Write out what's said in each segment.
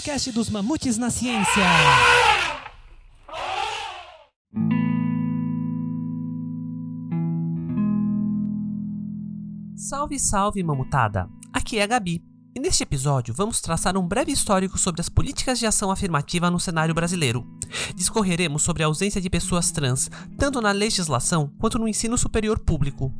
podcast dos Mamutes na Ciência. Salve, salve, mamutada! Aqui é a Gabi. E neste episódio vamos traçar um breve histórico sobre as políticas de ação afirmativa no cenário brasileiro. Discorreremos sobre a ausência de pessoas trans, tanto na legislação quanto no ensino superior público.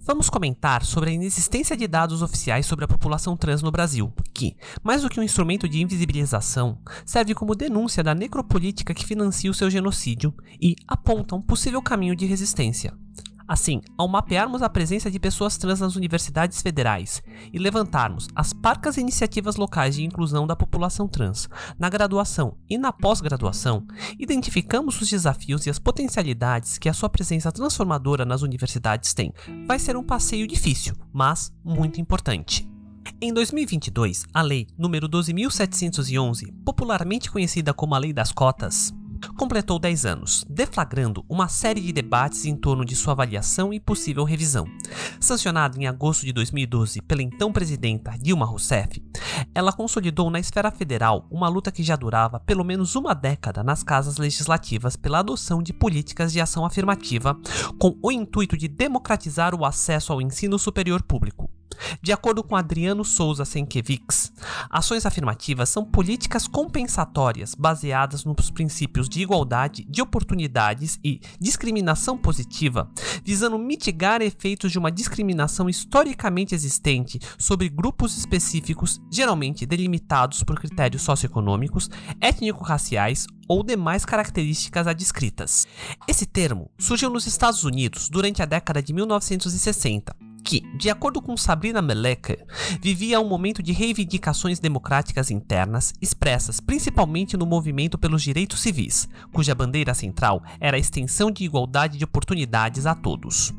Vamos comentar sobre a inexistência de dados oficiais sobre a população trans no Brasil, que, mais do que um instrumento de invisibilização, serve como denúncia da necropolítica que financia o seu genocídio e aponta um possível caminho de resistência. Assim, ao mapearmos a presença de pessoas trans nas universidades federais e levantarmos as parcas iniciativas locais de inclusão da população trans na graduação e na pós-graduação, identificamos os desafios e as potencialidades que a sua presença transformadora nas universidades tem. Vai ser um passeio difícil, mas muito importante. Em 2022, a Lei nº 12.711, popularmente conhecida como a Lei das Cotas, completou 10 anos, deflagrando uma série de debates em torno de sua avaliação e possível revisão. Sancionada em agosto de 2012 pela então presidenta Dilma Rousseff, ela consolidou na esfera federal uma luta que já durava pelo menos uma década nas casas legislativas pela adoção de políticas de ação afirmativa com o intuito de democratizar o acesso ao ensino superior público. De acordo com Adriano Souza Senkevics, ações afirmativas são políticas compensatórias baseadas nos princípios de igualdade, de oportunidades e discriminação positiva, visando mitigar efeitos de uma discriminação historicamente existente sobre grupos específicos, geralmente delimitados por critérios socioeconômicos, étnico-raciais ou demais características adscritas. Esse termo surgiu nos Estados Unidos durante a década de 1960 que, de acordo com Sabrina Meleker, vivia um momento de reivindicações democráticas internas expressas principalmente no movimento pelos direitos civis, cuja bandeira central era a extensão de igualdade de oportunidades a todos.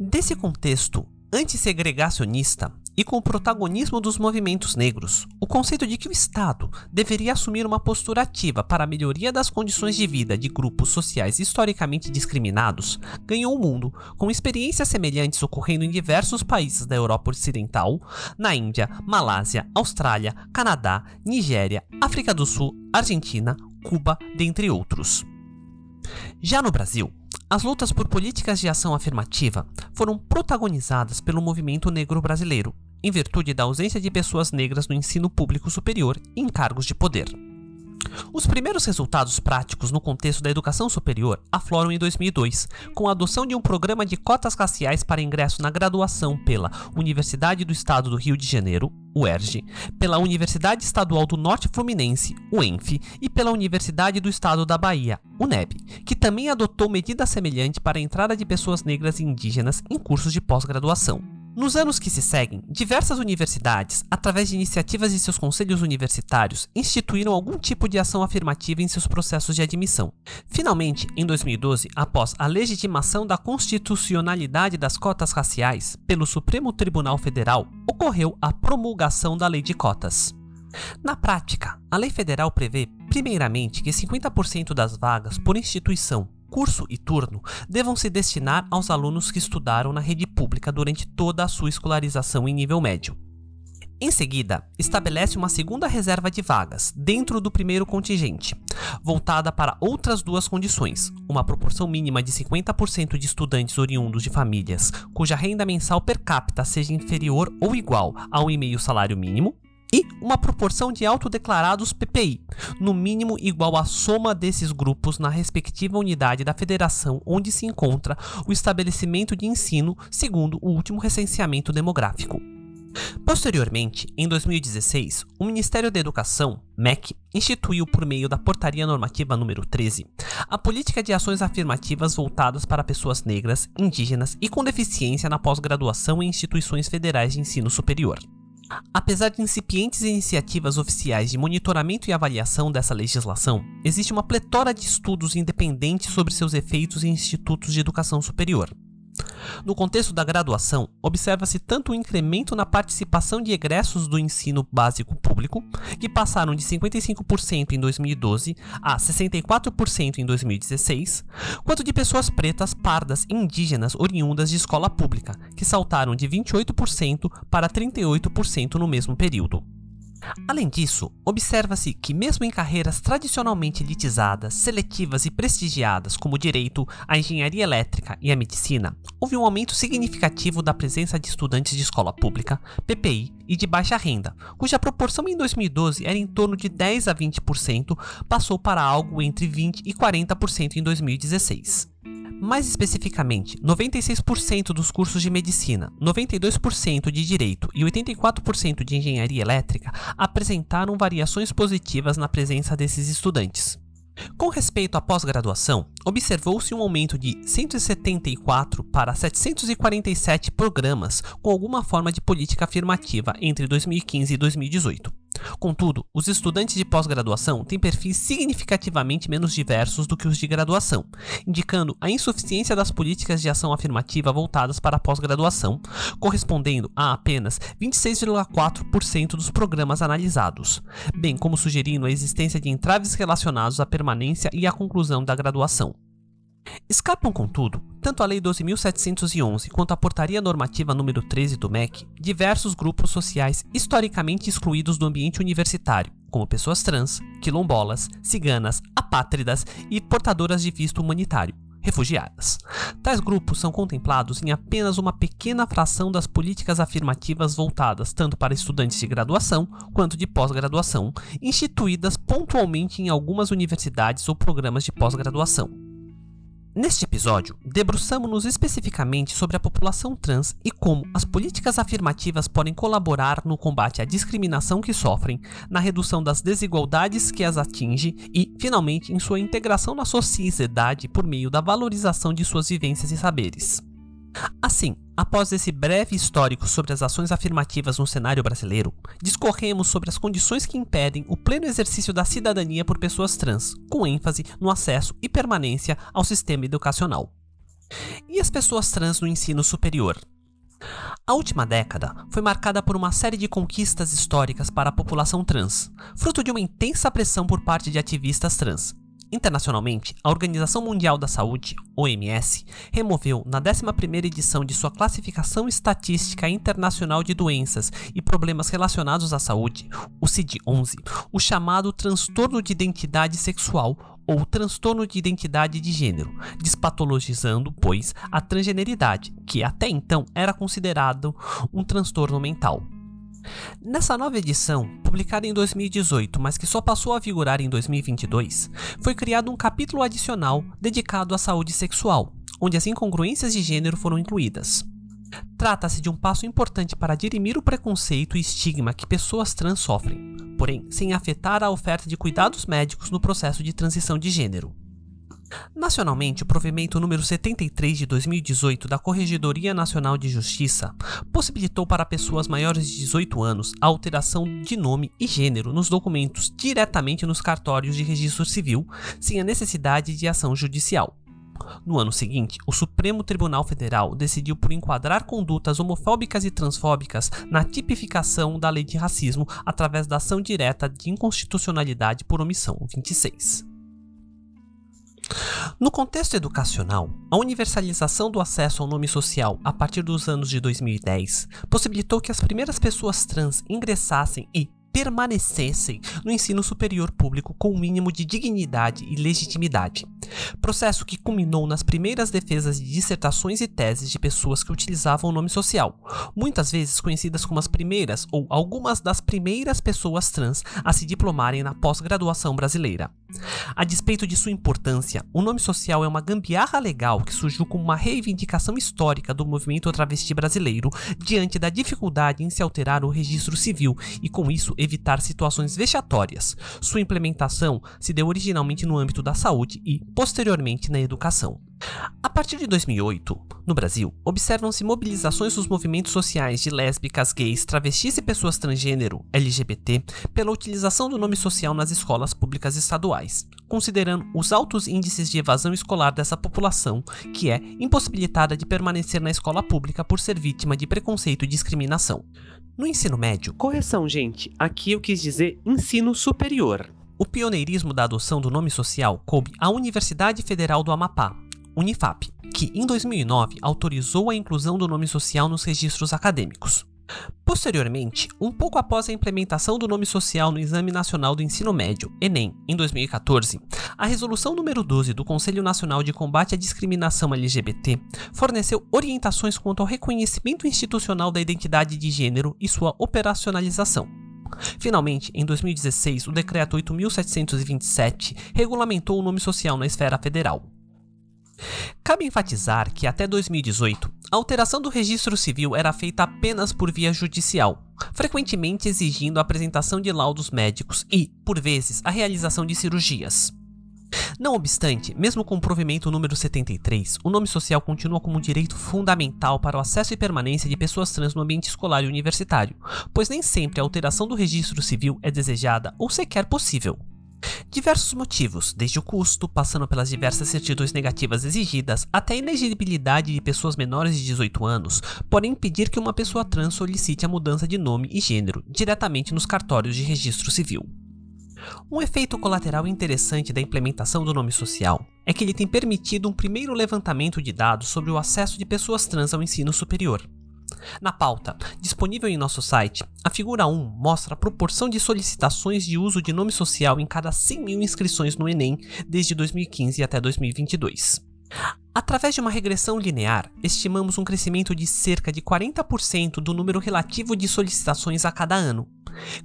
Desse contexto antissegregacionista, e com o protagonismo dos movimentos negros, o conceito de que o Estado deveria assumir uma postura ativa para a melhoria das condições de vida de grupos sociais historicamente discriminados ganhou o mundo, com experiências semelhantes ocorrendo em diversos países da Europa Ocidental, na Índia, Malásia, Austrália, Canadá, Nigéria, África do Sul, Argentina, Cuba, dentre outros. Já no Brasil, as lutas por políticas de ação afirmativa foram protagonizadas pelo movimento negro brasileiro, em virtude da ausência de pessoas negras no ensino público superior e em cargos de poder. Os primeiros resultados práticos no contexto da educação superior afloram em 2002, com a adoção de um programa de cotas raciais para ingresso na graduação pela Universidade do Estado do Rio de Janeiro, UERJ, pela Universidade Estadual do Norte Fluminense, UENF, e pela Universidade do Estado da Bahia, UNEB, que também adotou medida semelhante para a entrada de pessoas negras e indígenas em cursos de pós-graduação. Nos anos que se seguem, diversas universidades, através de iniciativas de seus conselhos universitários, instituíram algum tipo de ação afirmativa em seus processos de admissão. Finalmente, em 2012, após a legitimação da constitucionalidade das cotas raciais pelo Supremo Tribunal Federal, ocorreu a promulgação da Lei de Cotas. Na prática, a lei federal prevê, primeiramente, que 50% das vagas por instituição curso e turno devam se destinar aos alunos que estudaram na rede pública durante toda a sua escolarização em nível médio. Em seguida, estabelece uma segunda reserva de vagas, dentro do primeiro contingente, voltada para outras duas condições: uma proporção mínima de 50% de estudantes oriundos de famílias cuja renda mensal per capita seja inferior ou igual a um e meio salário mínimo, e uma proporção de autodeclarados PPI, no mínimo igual à soma desses grupos na respectiva unidade da federação onde se encontra o estabelecimento de ensino, segundo o último recenseamento demográfico. Posteriormente, em 2016, o Ministério da Educação, MEC, instituiu por meio da Portaria Normativa número 13 a política de ações afirmativas voltadas para pessoas negras, indígenas e com deficiência na pós-graduação em instituições federais de ensino superior. Apesar de incipientes iniciativas oficiais de monitoramento e avaliação dessa legislação, existe uma pletora de estudos independentes sobre seus efeitos em institutos de educação superior. No contexto da graduação, observa-se tanto o um incremento na participação de egressos do ensino básico público, que passaram de 55% em 2012 a 64% em 2016, quanto de pessoas pretas, pardas e indígenas oriundas de escola pública, que saltaram de 28% para 38% no mesmo período. Além disso, observa-se que, mesmo em carreiras tradicionalmente elitizadas, seletivas e prestigiadas, como o direito, a engenharia elétrica e a medicina, houve um aumento significativo da presença de estudantes de escola pública, PPI e de baixa renda, cuja proporção em 2012 era em torno de 10 a 20%, passou para algo entre 20 e 40% em 2016. Mais especificamente, 96% dos cursos de medicina, 92% de direito e 84% de engenharia elétrica apresentaram variações positivas na presença desses estudantes. Com respeito à pós-graduação, observou-se um aumento de 174 para 747 programas com alguma forma de política afirmativa entre 2015 e 2018. Contudo, os estudantes de pós-graduação têm perfis significativamente menos diversos do que os de graduação, indicando a insuficiência das políticas de ação afirmativa voltadas para a pós-graduação, correspondendo a apenas 26,4% dos programas analisados, bem como sugerindo a existência de entraves relacionados à permanência e à conclusão da graduação. Escapam, contudo, tanto a Lei 12.711 quanto a Portaria Normativa número 13 do MEC, diversos grupos sociais historicamente excluídos do ambiente universitário, como pessoas trans, quilombolas, ciganas, apátridas e portadoras de visto humanitário, refugiadas. Tais grupos são contemplados em apenas uma pequena fração das políticas afirmativas voltadas tanto para estudantes de graduação quanto de pós-graduação, instituídas pontualmente em algumas universidades ou programas de pós-graduação. Neste episódio, debruçamos-nos especificamente sobre a população trans e como as políticas afirmativas podem colaborar no combate à discriminação que sofrem, na redução das desigualdades que as atinge e, finalmente, em sua integração na sociedade por meio da valorização de suas vivências e saberes. Assim, após esse breve histórico sobre as ações afirmativas no cenário brasileiro, discorremos sobre as condições que impedem o pleno exercício da cidadania por pessoas trans, com ênfase no acesso e permanência ao sistema educacional. E as pessoas trans no ensino superior? A última década foi marcada por uma série de conquistas históricas para a população trans, fruto de uma intensa pressão por parte de ativistas trans, Internacionalmente, a Organização Mundial da Saúde, OMS, removeu na 11ª edição de sua Classificação Estatística Internacional de Doenças e Problemas Relacionados à Saúde, o CID-11, o chamado transtorno de identidade sexual ou transtorno de identidade de gênero, despatologizando, pois, a transgeneridade, que até então era considerado um transtorno mental. Nessa nova edição, publicada em 2018, mas que só passou a vigorar em 2022, foi criado um capítulo adicional dedicado à saúde sexual, onde as incongruências de gênero foram incluídas. Trata-se de um passo importante para dirimir o preconceito e estigma que pessoas trans sofrem, porém sem afetar a oferta de cuidados médicos no processo de transição de gênero. Nacionalmente, o provimento número 73 de 2018 da Corregedoria Nacional de Justiça possibilitou para pessoas maiores de 18 anos a alteração de nome e gênero nos documentos diretamente nos cartórios de registro civil, sem a necessidade de ação judicial. No ano seguinte, o Supremo Tribunal Federal decidiu por enquadrar condutas homofóbicas e transfóbicas na tipificação da lei de racismo através da ação direta de inconstitucionalidade por omissão 26. No contexto educacional, a universalização do acesso ao nome social a partir dos anos de 2010 possibilitou que as primeiras pessoas trans ingressassem e, permanecessem no ensino superior público com o um mínimo de dignidade e legitimidade. Processo que culminou nas primeiras defesas de dissertações e teses de pessoas que utilizavam o nome social, muitas vezes conhecidas como as primeiras ou algumas das primeiras pessoas trans a se diplomarem na pós-graduação brasileira. A despeito de sua importância, o nome social é uma gambiarra legal que surgiu como uma reivindicação histórica do movimento travesti brasileiro diante da dificuldade em se alterar o registro civil e, com isso, evitar situações vexatórias. Sua implementação se deu originalmente no âmbito da saúde e, posteriormente, na educação. A partir de 2008, no Brasil, observam-se mobilizações dos movimentos sociais de lésbicas, gays, travestis e pessoas transgênero, LGBT, pela utilização do nome social nas escolas públicas estaduais, considerando os altos índices de evasão escolar dessa população, que é impossibilitada de permanecer na escola pública por ser vítima de preconceito e discriminação. No ensino médio, correção, gente, aqui eu quis dizer ensino superior. O pioneirismo da adoção do nome social coube à Universidade Federal do Amapá, Unifap, que em 2009 autorizou a inclusão do nome social nos registros acadêmicos. Posteriormente, um pouco após a implementação do nome social no Exame Nacional do Ensino Médio, ENEM, em 2014, a Resolução número 12 do Conselho Nacional de Combate à Discriminação LGBT forneceu orientações quanto ao reconhecimento institucional da identidade de gênero e sua operacionalização. Finalmente, em 2016, o Decreto 8.727 regulamentou o nome social na esfera federal. Cabe enfatizar que até 2018, a alteração do registro civil era feita apenas por via judicial, frequentemente exigindo a apresentação de laudos médicos e, por vezes, a realização de cirurgias. Não obstante, mesmo com o provimento número 73, o nome social continua como um direito fundamental para o acesso e permanência de pessoas trans no ambiente escolar e universitário, pois nem sempre a alteração do registro civil é desejada ou sequer possível. Diversos motivos, desde o custo, passando pelas diversas certidões negativas exigidas, até a inegibilidade de pessoas menores de 18 anos, podem impedir que uma pessoa trans solicite a mudança de nome e gênero diretamente nos cartórios de registro civil. Um efeito colateral interessante da implementação do nome social é que ele tem permitido um primeiro levantamento de dados sobre o acesso de pessoas trans ao ensino superior. Na pauta, disponível em nosso site, a figura 1 mostra a proporção de solicitações de uso de nome social em cada 100 mil inscrições no Enem desde 2015 até 2022. Através de uma regressão linear, estimamos um crescimento de cerca de 40% do número relativo de solicitações a cada ano.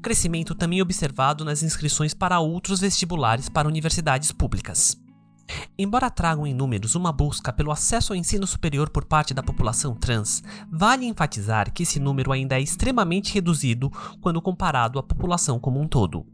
Crescimento também observado nas inscrições para outros vestibulares para universidades públicas. Embora tragam em números uma busca pelo acesso ao ensino superior por parte da população trans, vale enfatizar que esse número ainda é extremamente reduzido quando comparado à população como um todo.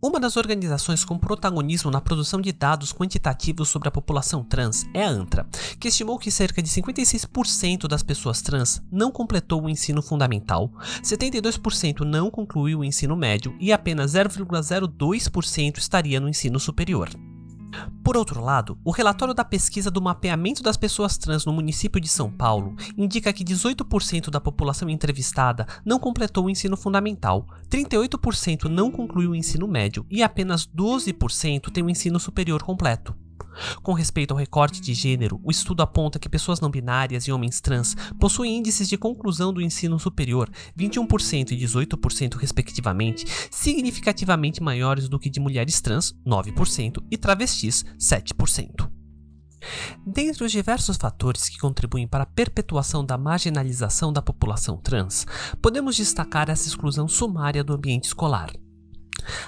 Uma das organizações com protagonismo na produção de dados quantitativos sobre a população trans é a ANTRA, que estimou que cerca de 56% das pessoas trans não completou o ensino fundamental, 72% não concluiu o ensino médio e apenas 0,02% estaria no ensino superior. Por outro lado, o relatório da pesquisa do mapeamento das pessoas trans no município de São Paulo indica que 18% da população entrevistada não completou o ensino fundamental, 38% não concluiu o ensino médio e apenas 12% tem o ensino superior completo. Com respeito ao recorte de gênero, o estudo aponta que pessoas não binárias e homens trans possuem índices de conclusão do ensino superior 21% e 18% respectivamente, significativamente maiores do que de mulheres trans 9% e travestis 7%. Dentre os diversos fatores que contribuem para a perpetuação da marginalização da população trans, podemos destacar essa exclusão sumária do ambiente escolar.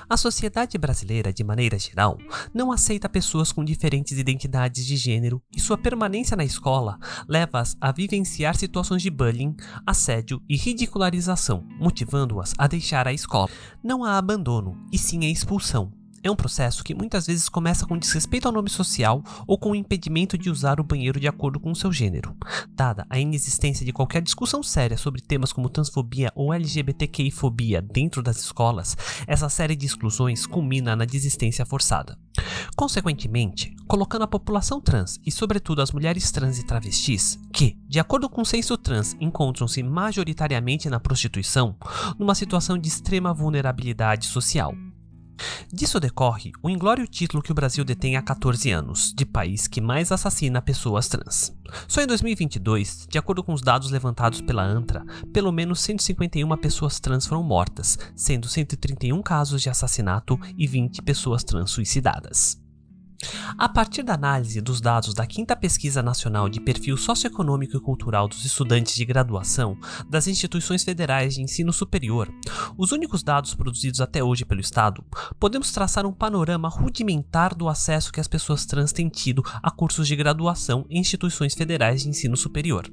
A sociedade brasileira, de maneira geral, não aceita pessoas com diferentes identidades de gênero e sua permanência na escola leva-as a vivenciar situações de bullying, assédio e ridicularização, motivando-as a deixar a escola. Não há abandono, e sim a expulsão, é um processo que muitas vezes começa com desrespeito ao nome social ou com o impedimento de usar o banheiro de acordo com o seu gênero. Dada a inexistência de qualquer discussão séria sobre temas como transfobia ou LGBTQI-fobia dentro das escolas, essa série de exclusões culmina na desistência forçada. Consequentemente, colocando a população trans e, sobretudo, as mulheres trans e travestis, que, de acordo com o censo trans, encontram-se majoritariamente na prostituição, numa situação de extrema vulnerabilidade social. Disso decorre o inglório título que o Brasil detém há 14 anos, de país que mais assassina pessoas trans. Só em 2022, de acordo com os dados levantados pela ANTRA, pelo menos 151 pessoas trans foram mortas, sendo 131 casos de assassinato e 20 pessoas trans suicidadas. A partir da análise dos dados da quinta Pesquisa Nacional de Perfil Socioeconômico e Cultural dos Estudantes de Graduação das instituições federais de ensino superior, os únicos dados produzidos até hoje pelo Estado, podemos traçar um panorama rudimentar do acesso que as pessoas trans têm tido a cursos de graduação em instituições federais de ensino superior.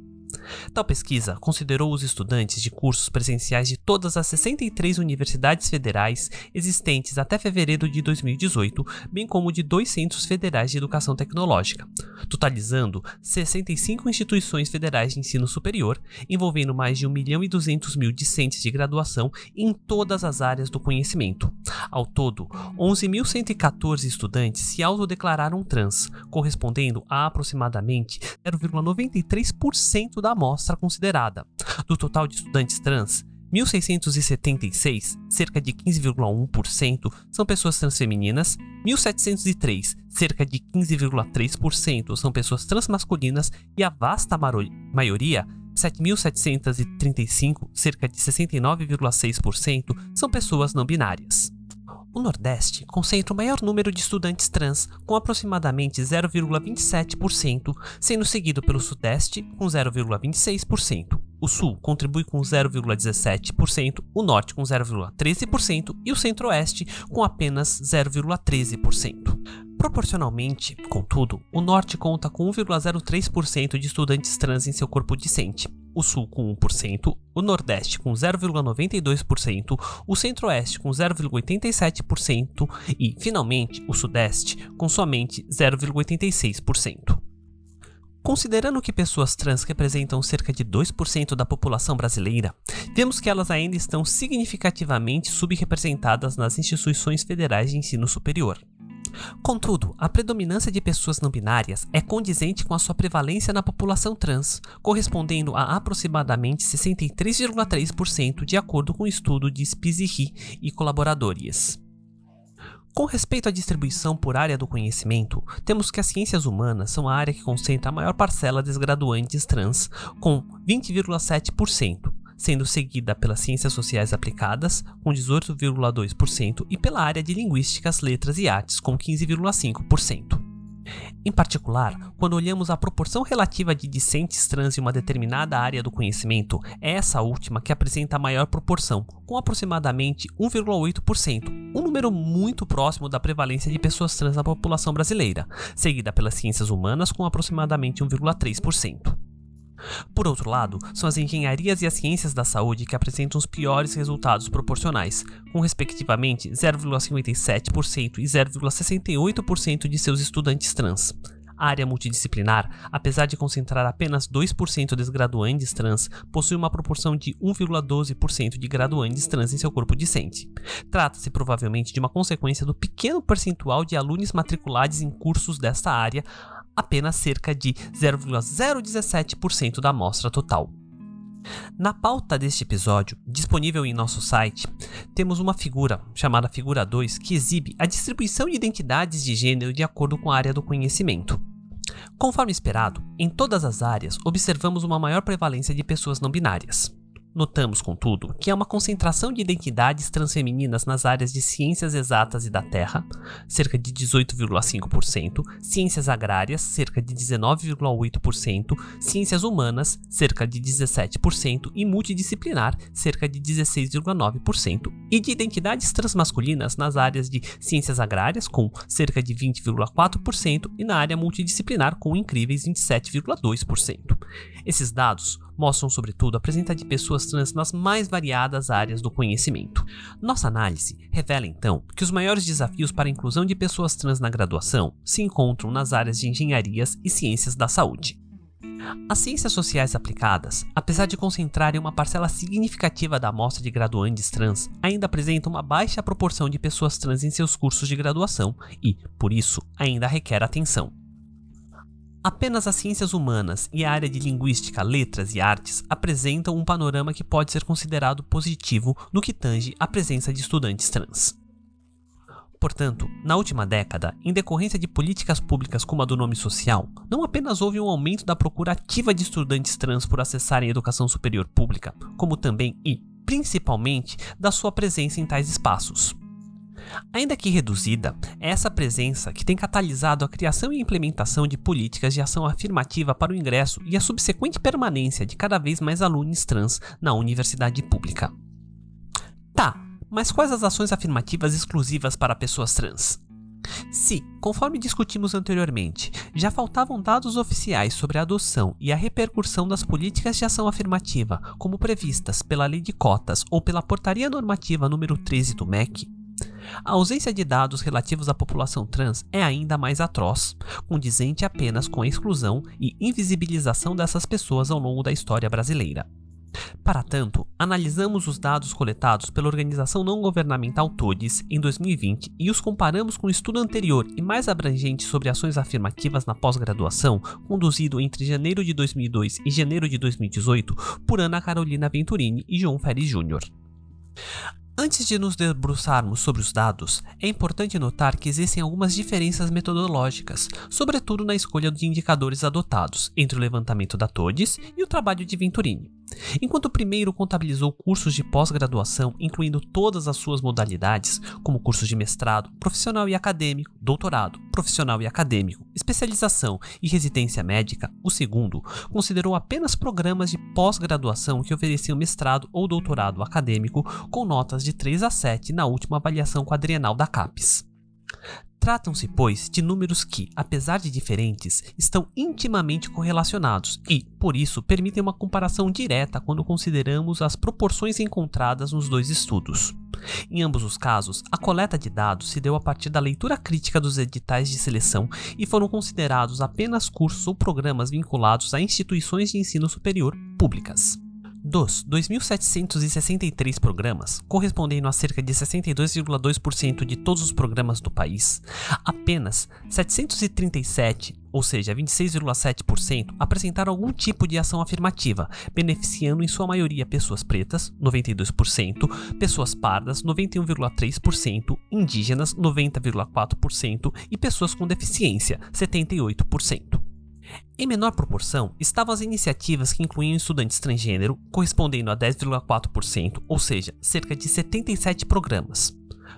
Tal pesquisa considerou os estudantes de cursos presenciais de todas as 63 universidades federais existentes até fevereiro de 2018, bem como de dois centros federais de educação tecnológica, totalizando 65 instituições federais de ensino superior, envolvendo mais de 1 milhão e 200 mil discentes de graduação em todas as áreas do conhecimento. Ao todo, 11.114 estudantes se autodeclararam trans, correspondendo a aproximadamente 0,93% da amostra considerada. Do total de estudantes trans, 1.676, cerca de 15,1%, são pessoas transfemininas, 1.703, cerca de 15,3%, são pessoas transmasculinas e a vasta maioria, 7.735, cerca de 69,6%, são pessoas não binárias. O Nordeste concentra o maior número de estudantes trans, com aproximadamente 0,27%, sendo seguido pelo Sudeste, com 0,26%. O Sul contribui com 0,17%, o Norte com 0,13% e o Centro-Oeste com apenas 0,13%. Proporcionalmente, contudo, o Norte conta com 1,03% de estudantes trans em seu corpo discente, o Sul com 1%, o Nordeste com 0,92%, o Centro-Oeste com 0,87% e, finalmente, o Sudeste com somente 0,86%. Considerando que pessoas trans representam cerca de 2% da população brasileira, vemos que elas ainda estão significativamente subrepresentadas nas instituições federais de ensino superior. Contudo, a predominância de pessoas não binárias é condizente com a sua prevalência na população trans, correspondendo a aproximadamente 63,3% de acordo com o estudo de Spizzi e colaboradores. Com respeito à distribuição por área do conhecimento, temos que as ciências humanas são a área que concentra a maior parcela dos graduantes trans, com 20,7%, sendo seguida pelas ciências sociais aplicadas, com 18,2%, e pela área de linguísticas, letras e artes, com 15,5%. Em particular, quando olhamos a proporção relativa de discentes trans em uma determinada área do conhecimento, é essa última que apresenta a maior proporção, com aproximadamente 1,8%, um número muito próximo da prevalência de pessoas trans na população brasileira, seguida pelas ciências humanas com aproximadamente 1,3%. Por outro lado, são as engenharias e as ciências da saúde que apresentam os piores resultados proporcionais, com respectivamente 0,57% e 0,68% de seus estudantes trans. A área multidisciplinar, apesar de concentrar apenas 2% dos graduandes trans, possui uma proporção de 1,12% de graduandes trans em seu corpo discente. Trata-se provavelmente de uma consequência do pequeno percentual de alunos matriculados em cursos desta área, apenas cerca de 0,017% da amostra total. Na pauta deste episódio, disponível em nosso site, temos uma figura, chamada Figura 2, que exibe a distribuição de identidades de gênero de acordo com a área do conhecimento. Conforme esperado, em todas as áreas observamos uma maior prevalência de pessoas não binárias. Notamos, contudo, que há uma concentração de identidades transfemininas nas áreas de ciências exatas e da terra, cerca de 18,5%, ciências agrárias, cerca de 19,8%, ciências humanas, cerca de 17% e multidisciplinar, cerca de 16,9%, e de identidades transmasculinas nas áreas de ciências agrárias, com cerca de 20,4%, e na área multidisciplinar, com incríveis 27,2%. Esses dados mostram, sobretudo, a presença de pessoas trans nas mais variadas áreas do conhecimento. Nossa análise revela, então, que os maiores desafios para a inclusão de pessoas trans na graduação se encontram nas áreas de engenharias e ciências da saúde. As ciências sociais aplicadas, apesar de concentrarem uma parcela significativa da amostra de graduandes trans, ainda apresentam uma baixa proporção de pessoas trans em seus cursos de graduação e, por isso, ainda requer atenção. Apenas as ciências humanas e a área de linguística, letras e artes apresentam um panorama que pode ser considerado positivo no que tange à presença de estudantes trans. Portanto, na última década, em decorrência de políticas públicas como a do nome social, não apenas houve um aumento da procura ativa de estudantes trans por acessarem a educação superior pública, como também e, principalmente, da sua presença em tais espaços. Ainda que reduzida, é essa presença que tem catalisado a criação e implementação de políticas de ação afirmativa para o ingresso e a subsequente permanência de cada vez mais alunos trans na universidade pública. Tá, mas quais as ações afirmativas exclusivas para pessoas trans? Se, conforme discutimos anteriormente, já faltavam dados oficiais sobre a adoção e a repercussão das políticas de ação afirmativa, como previstas pela Lei de Cotas ou pela Portaria Normativa número 13 do MEC, a ausência de dados relativos à população trans é ainda mais atroz, condizente apenas com a exclusão e invisibilização dessas pessoas ao longo da história brasileira. Para tanto, analisamos os dados coletados pela organização não governamental TODES em 2020 e os comparamos com o estudo anterior e mais abrangente sobre ações afirmativas na pós-graduação, conduzido entre janeiro de 2002 e janeiro de 2018 por Ana Carolina Venturini e João Ferri Jr. Antes de nos debruçarmos sobre os dados, é importante notar que existem algumas diferenças metodológicas, sobretudo na escolha de indicadores adotados entre o levantamento da TODES e o trabalho de Venturini. Enquanto o primeiro contabilizou cursos de pós-graduação, incluindo todas as suas modalidades, como cursos de mestrado, profissional e acadêmico, doutorado, profissional e acadêmico, especialização e residência médica, o segundo considerou apenas programas de pós-graduação que ofereciam mestrado ou doutorado acadêmico com notas de 3 a 7 na última avaliação quadrienal da CAPES. Tratam-se, pois, de números que, apesar de diferentes, estão intimamente correlacionados e, por isso, permitem uma comparação direta quando consideramos as proporções encontradas nos dois estudos. Em ambos os casos, a coleta de dados se deu a partir da leitura crítica dos editais de seleção e foram considerados apenas cursos ou programas vinculados a instituições de ensino superior públicas. Dos 2.763 programas, correspondendo a cerca de 62,2% de todos os programas do país, apenas 737, ou seja, 26,7%, apresentaram algum tipo de ação afirmativa, beneficiando em sua maioria pessoas pretas, 92%, pessoas pardas, 91,3%, indígenas, 90,4% e pessoas com deficiência, 78%. Em menor proporção estavam as iniciativas que incluíam estudantes transgênero, correspondendo a 10,4%, ou seja, cerca de 77 programas.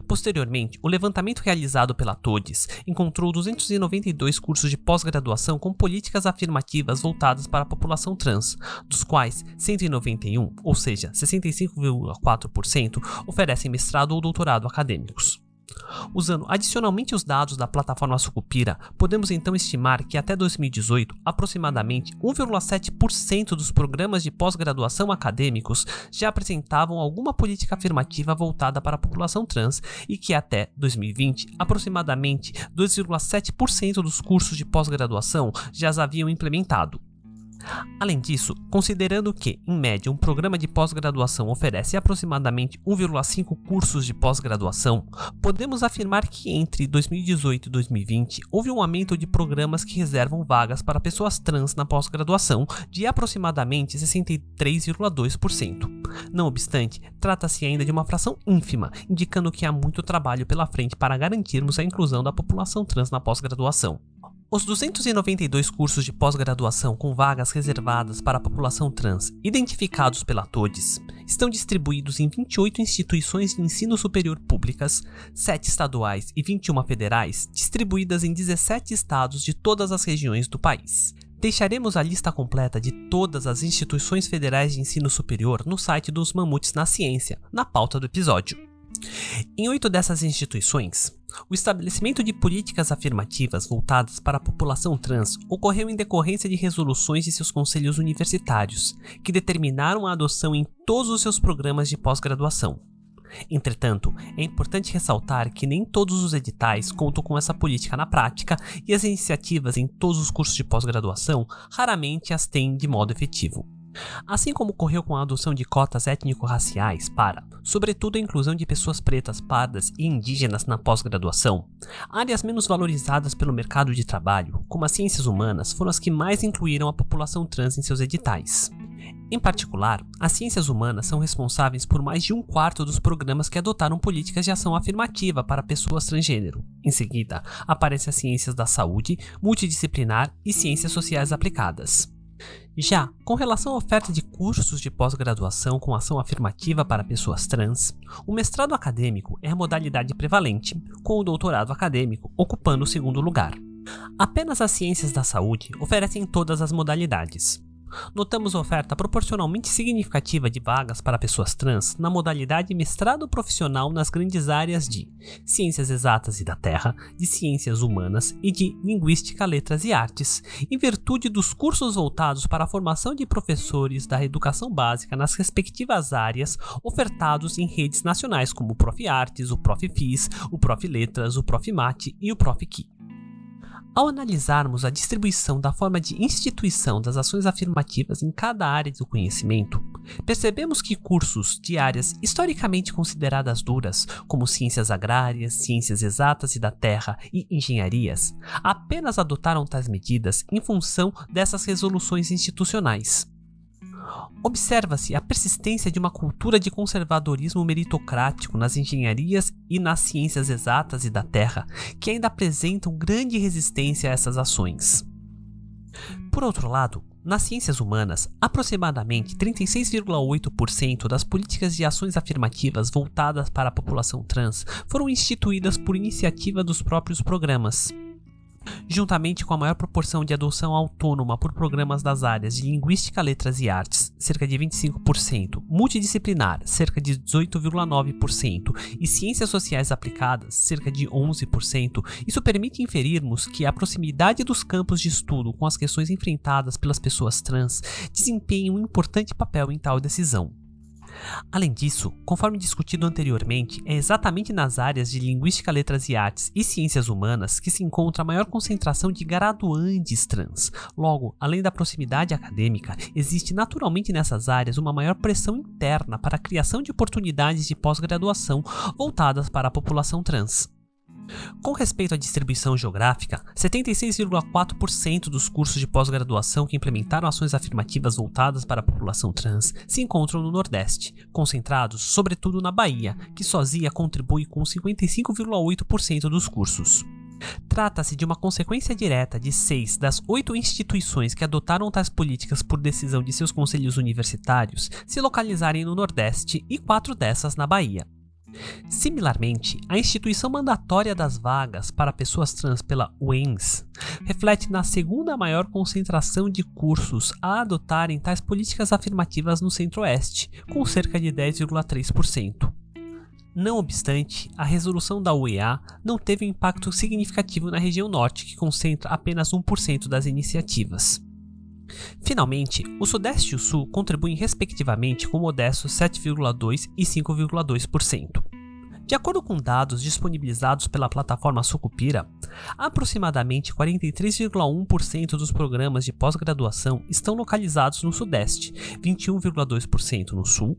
Posteriormente, o levantamento realizado pela TODES encontrou 292 cursos de pós-graduação com políticas afirmativas voltadas para a população trans, dos quais 191, ou seja, 65,4%, oferecem mestrado ou doutorado acadêmicos. Usando adicionalmente os dados da plataforma Sucupira, podemos então estimar que até 2018, aproximadamente 1,7% dos programas de pós-graduação acadêmicos já apresentavam alguma política afirmativa voltada para a população trans e que até 2020, aproximadamente 2,7% dos cursos de pós-graduação já as haviam implementado. Além disso, considerando que, em média, um programa de pós-graduação oferece aproximadamente 1,5 cursos de pós-graduação, podemos afirmar que entre 2018 e 2020 houve um aumento de programas que reservam vagas para pessoas trans na pós-graduação de aproximadamente 63,2%. Não obstante, trata-se ainda de uma fração ínfima, indicando que há muito trabalho pela frente para garantirmos a inclusão da população trans na pós-graduação. Os 292 cursos de pós-graduação com vagas reservadas para a população trans, identificados pela TODES, estão distribuídos em 28 instituições de ensino superior públicas, 7 estaduais e 21 federais, distribuídas em 17 estados de todas as regiões do país. Deixaremos a lista completa de todas as instituições federais de ensino superior no site dos Mamutes na Ciência, na pauta do episódio. Em oito dessas instituições, o estabelecimento de políticas afirmativas voltadas para a população trans ocorreu em decorrência de resoluções de seus conselhos universitários, que determinaram a adoção em todos os seus programas de pós-graduação. Entretanto, é importante ressaltar que nem todos os editais contam com essa política na prática e as iniciativas em todos os cursos de pós-graduação raramente as têm de modo efetivo. Assim como ocorreu com a adoção de cotas étnico-raciais para, sobretudo, a inclusão de pessoas pretas, pardas e indígenas na pós-graduação, áreas menos valorizadas pelo mercado de trabalho, como as ciências humanas, foram as que mais incluíram a população trans em seus editais. Em particular, as ciências humanas são responsáveis por mais de um quarto dos programas que adotaram políticas de ação afirmativa para pessoas transgênero. Em seguida, aparecem as ciências da saúde, multidisciplinar e ciências sociais aplicadas. Já com relação à oferta de cursos de pós-graduação com ação afirmativa para pessoas trans, o mestrado acadêmico é a modalidade prevalente, com o doutorado acadêmico ocupando o segundo lugar. Apenas as ciências da saúde oferecem todas as modalidades, notamos oferta proporcionalmente significativa de vagas para pessoas trans na modalidade mestrado profissional nas grandes áreas de Ciências Exatas e da Terra, de Ciências Humanas e de Linguística, Letras e Artes, em virtude dos cursos voltados para a formação de professores da educação básica nas respectivas áreas ofertados em redes nacionais como o Prof. Artes, o Prof. Fis, o Prof. Letras, o Prof. Mate e o Prof. Ao analisarmos a distribuição da forma de instituição das ações afirmativas em cada área do conhecimento, percebemos que cursos de áreas historicamente consideradas duras, como ciências agrárias, ciências exatas e da terra e engenharias, apenas adotaram tais medidas em função dessas resoluções institucionais. Observa-se a persistência de uma cultura de conservadorismo meritocrático nas engenharias e nas ciências exatas e da terra, que ainda apresentam grande resistência a essas ações. Por outro lado, nas ciências humanas, aproximadamente 36,8% das políticas de ações afirmativas voltadas para a população trans foram instituídas por iniciativa dos próprios programas juntamente com a maior proporção de adoção autônoma por programas das áreas de linguística, letras e artes, cerca de 25%, multidisciplinar, cerca de 18,9%, e ciências sociais aplicadas, cerca de 11%, isso permite inferirmos que a proximidade dos campos de estudo com as questões enfrentadas pelas pessoas trans desempenha um importante papel em tal decisão. Além disso, conforme discutido anteriormente, é exatamente nas áreas de linguística, letras e artes e ciências humanas que se encontra a maior concentração de graduandes trans. Logo, além da proximidade acadêmica, existe naturalmente nessas áreas uma maior pressão interna para a criação de oportunidades de pós-graduação voltadas para a população trans. Com respeito à distribuição geográfica, 76,4% dos cursos de pós-graduação que implementaram ações afirmativas voltadas para a população trans se encontram no Nordeste, concentrados sobretudo na Bahia, que sozinha contribui com 55,8% dos cursos. Trata-se de uma consequência direta de seis das oito instituições que adotaram tais políticas por decisão de seus conselhos universitários se localizarem no Nordeste e quatro dessas na Bahia. Similarmente, a instituição mandatória das vagas para pessoas trans pela UENS reflete na segunda maior concentração de cursos a adotarem tais políticas afirmativas no Centro-Oeste, com cerca de 10,3%. Não obstante, a resolução da UEA não teve um impacto significativo na região norte, que concentra apenas 1% das iniciativas. Finalmente, o Sudeste e o Sul contribuem respectivamente com modestos 7,2% e 5,2%. De acordo com dados disponibilizados pela plataforma Sucupira, aproximadamente 43,1% dos programas de pós-graduação estão localizados no Sudeste, 21,2% no Sul,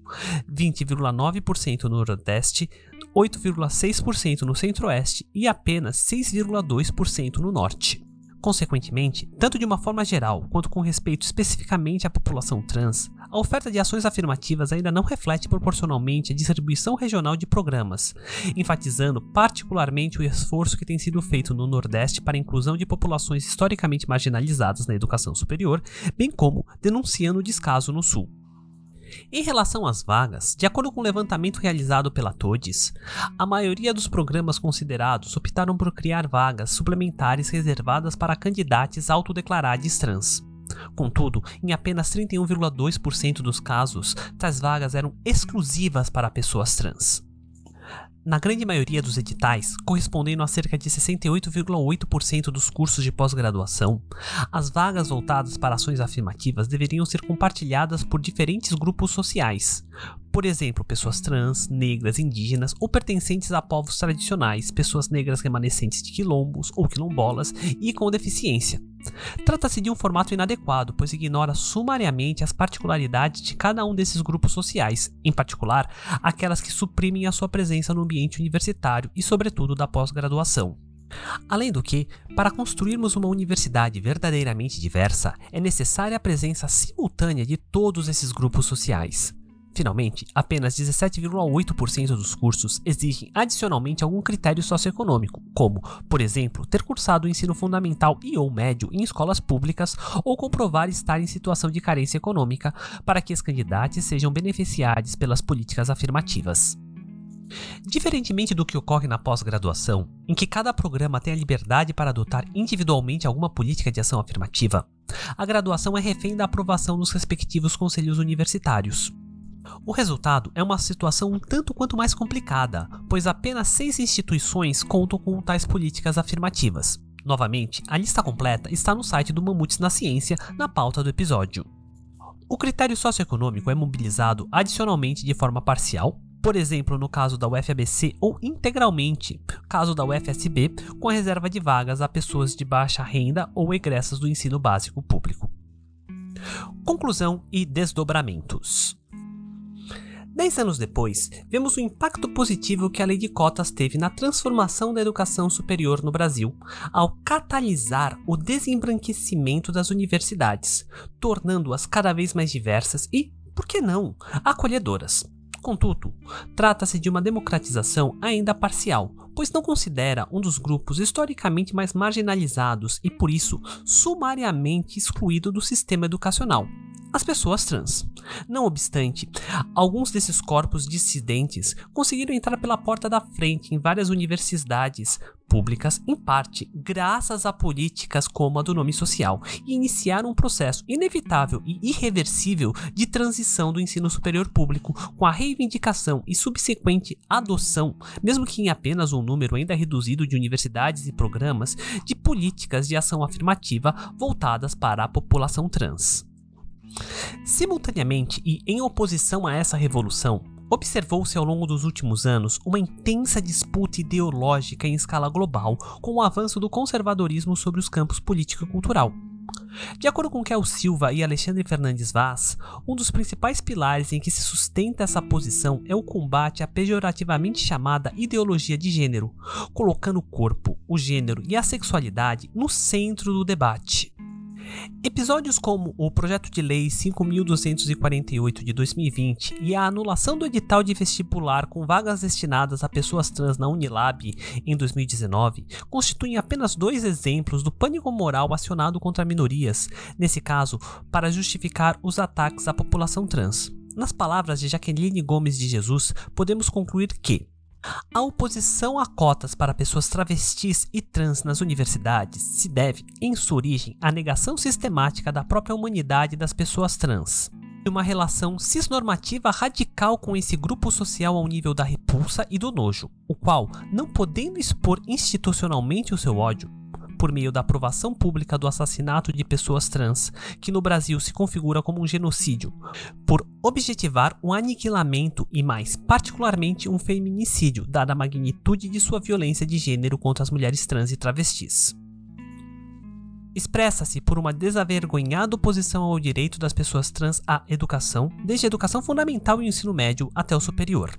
20,9% no Nordeste, 8,6% no Centro-Oeste e apenas 6,2% no Norte. Consequentemente, tanto de uma forma geral quanto com respeito especificamente à população trans, a oferta de ações afirmativas ainda não reflete proporcionalmente a distribuição regional de programas, enfatizando particularmente o esforço que tem sido feito no Nordeste para a inclusão de populações historicamente marginalizadas na educação superior, bem como denunciando o descaso no Sul. Em relação às vagas, de acordo com o levantamento realizado pela TODES, a maioria dos programas considerados optaram por criar vagas suplementares reservadas para candidatos autodeclarados trans. Contudo, em apenas 31,2% dos casos, tais vagas eram exclusivas para pessoas trans. Na grande maioria dos editais, correspondendo a cerca de 68,8% dos cursos de pós-graduação, as vagas voltadas para ações afirmativas deveriam ser compartilhadas por diferentes grupos sociais, por exemplo, pessoas trans, negras, indígenas ou pertencentes a povos tradicionais, pessoas negras remanescentes de quilombos ou quilombolas e com deficiência. Trata-se de um formato inadequado, pois ignora sumariamente as particularidades de cada um desses grupos sociais, em particular aquelas que suprimem a sua presença no ambiente universitário e, sobretudo, da pós-graduação. Além do que, para construirmos uma universidade verdadeiramente diversa, é necessária a presença simultânea de todos esses grupos sociais. Finalmente, apenas 17,8% dos cursos exigem adicionalmente algum critério socioeconômico, como, por exemplo, ter cursado o ensino fundamental e ou médio em escolas públicas ou comprovar estar em situação de carência econômica para que os candidatos sejam beneficiados pelas políticas afirmativas. Diferentemente do que ocorre na pós-graduação, em que cada programa tem a liberdade para adotar individualmente alguma política de ação afirmativa, a graduação é refém da aprovação dos respectivos conselhos universitários. O resultado é uma situação um tanto quanto mais complicada, pois apenas seis instituições contam com tais políticas afirmativas. Novamente, a lista completa está no site do Mamutes na Ciência, na pauta do episódio. O critério socioeconômico é mobilizado adicionalmente de forma parcial, por exemplo, no caso da UFABC, ou integralmente, caso da UFSB, com a reserva de vagas a pessoas de baixa renda ou egressas do ensino básico público. Conclusão e desdobramentos. Dez anos depois, vemos o impacto positivo que a lei de cotas teve na transformação da educação superior no Brasil, ao catalisar o desembranquecimento das universidades, tornando-as cada vez mais diversas e, por que não, acolhedoras. Contudo, trata-se de uma democratização ainda parcial, pois não considera um dos grupos historicamente mais marginalizados e, por isso, sumariamente excluído do sistema educacional, as pessoas trans. Não obstante, alguns desses corpos dissidentes conseguiram entrar pela porta da frente em várias universidades públicas, em parte graças a políticas como a do nome social, e iniciaram um processo inevitável e irreversível de transição do ensino superior público, com a reivindicação e subsequente adoção, mesmo que em apenas um número ainda reduzido de universidades e programas, de políticas de ação afirmativa voltadas para a população trans. Simultaneamente e em oposição a essa revolução, observou-se ao longo dos últimos anos uma intensa disputa ideológica em escala global com o avanço do conservadorismo sobre os campos político e cultural. De acordo com Kel Silva e Alexandre Fernandes Vaz, um dos principais pilares em que se sustenta essa posição é o combate à pejorativamente chamada ideologia de gênero, colocando o corpo, o gênero e a sexualidade no centro do debate. Episódios como o Projeto de Lei 5.248 de 2020 e a anulação do edital de vestibular com vagas destinadas a pessoas trans na Unilab em 2019 constituem apenas dois exemplos do pânico moral acionado contra minorias, nesse caso, para justificar os ataques à população trans. Nas palavras de Jaqueline Gomes de Jesus, podemos concluir que a oposição a cotas para pessoas travestis e trans nas universidades se deve, em sua origem, à negação sistemática da própria humanidade das pessoas trans. E uma relação cisnormativa radical com esse grupo social ao nível da repulsa e do nojo, o qual, não podendo expor institucionalmente o seu ódio, por meio da aprovação pública do assassinato de pessoas trans, que no Brasil se configura como um genocídio, por objetivar o aniquilamento e, mais particularmente, um feminicídio, dada a magnitude de sua violência de gênero contra as mulheres trans e travestis. Expressa-se por uma desavergonhada oposição ao direito das pessoas trans à educação, desde a educação fundamental e o ensino médio até o superior.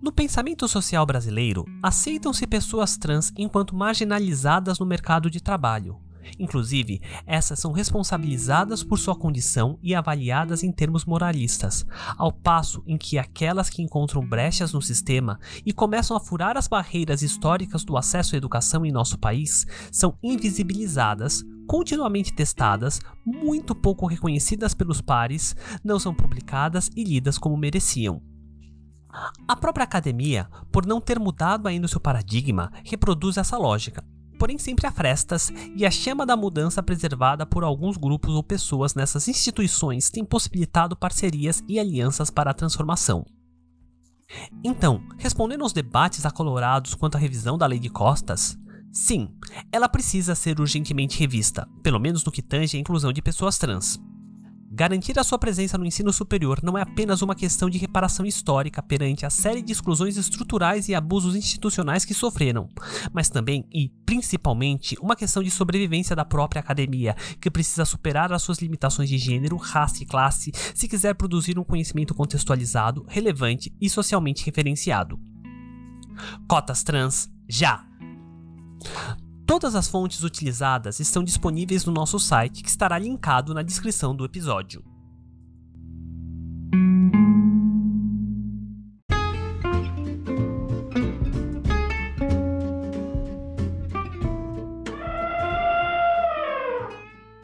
No pensamento social brasileiro, aceitam-se pessoas trans enquanto marginalizadas no mercado de trabalho. Inclusive, essas são responsabilizadas por sua condição e avaliadas em termos moralistas, ao passo em que aquelas que encontram brechas no sistema e começam a furar as barreiras históricas do acesso à educação em nosso país são invisibilizadas, continuamente testadas, muito pouco reconhecidas pelos pares, não são publicadas e lidas como mereciam. A própria academia, por não ter mudado ainda o seu paradigma, reproduz essa lógica, porém sempre há frestas e a chama da mudança preservada por alguns grupos ou pessoas nessas instituições tem possibilitado parcerias e alianças para a transformação. Então, respondendo aos debates acolorados quanto à revisão da Lei de Costas, sim, ela precisa ser urgentemente revista, pelo menos no que tange a inclusão de pessoas trans. Garantir a sua presença no ensino superior não é apenas uma questão de reparação histórica perante a série de exclusões estruturais e abusos institucionais que sofreram, mas também e principalmente uma questão de sobrevivência da própria academia, que precisa superar as suas limitações de gênero, raça e classe se quiser produzir um conhecimento contextualizado, relevante e socialmente referenciado. Cotas trans, já! Todas as fontes utilizadas estão disponíveis no nosso site, que estará linkado na descrição do episódio.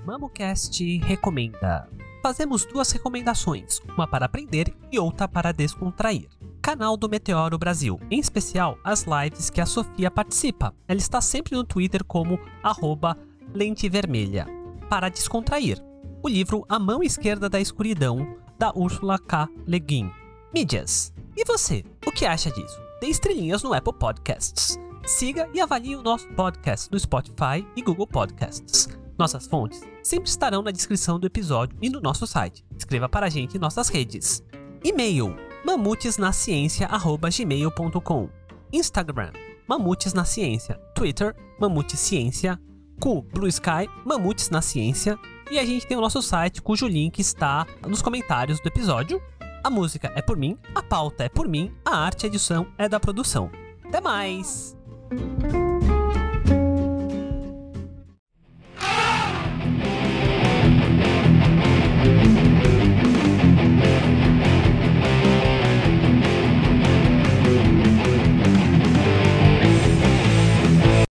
MamoCast recomenda. Fazemos duas recomendações, uma para aprender e outra para descontrair canal do Meteoro Brasil, em especial as lives que a Sofia participa. Ela está sempre no Twitter como @lentevermelha. Para descontrair, o livro A Mão Esquerda da Escuridão, da Ursula K. Le Guin. Mídias. E você, o que acha disso? Dê estrelinhas no Apple Podcasts. Siga e avalie o nosso podcast no Spotify e Google Podcasts. Nossas fontes sempre estarão na descrição do episódio e no nosso site. Escreva para a gente em nossas redes. E-mail mamutesnaciência@gmail.com. Instagram: Mamutes na Ciência. Twitter: Mamute Ciência. Cu, Blue Sky, Mamutes na Ciência. E a gente tem o nosso site, cujo link está nos comentários do episódio. A música é por mim, a pauta é por mim, a arte e edição é da produção. Até mais!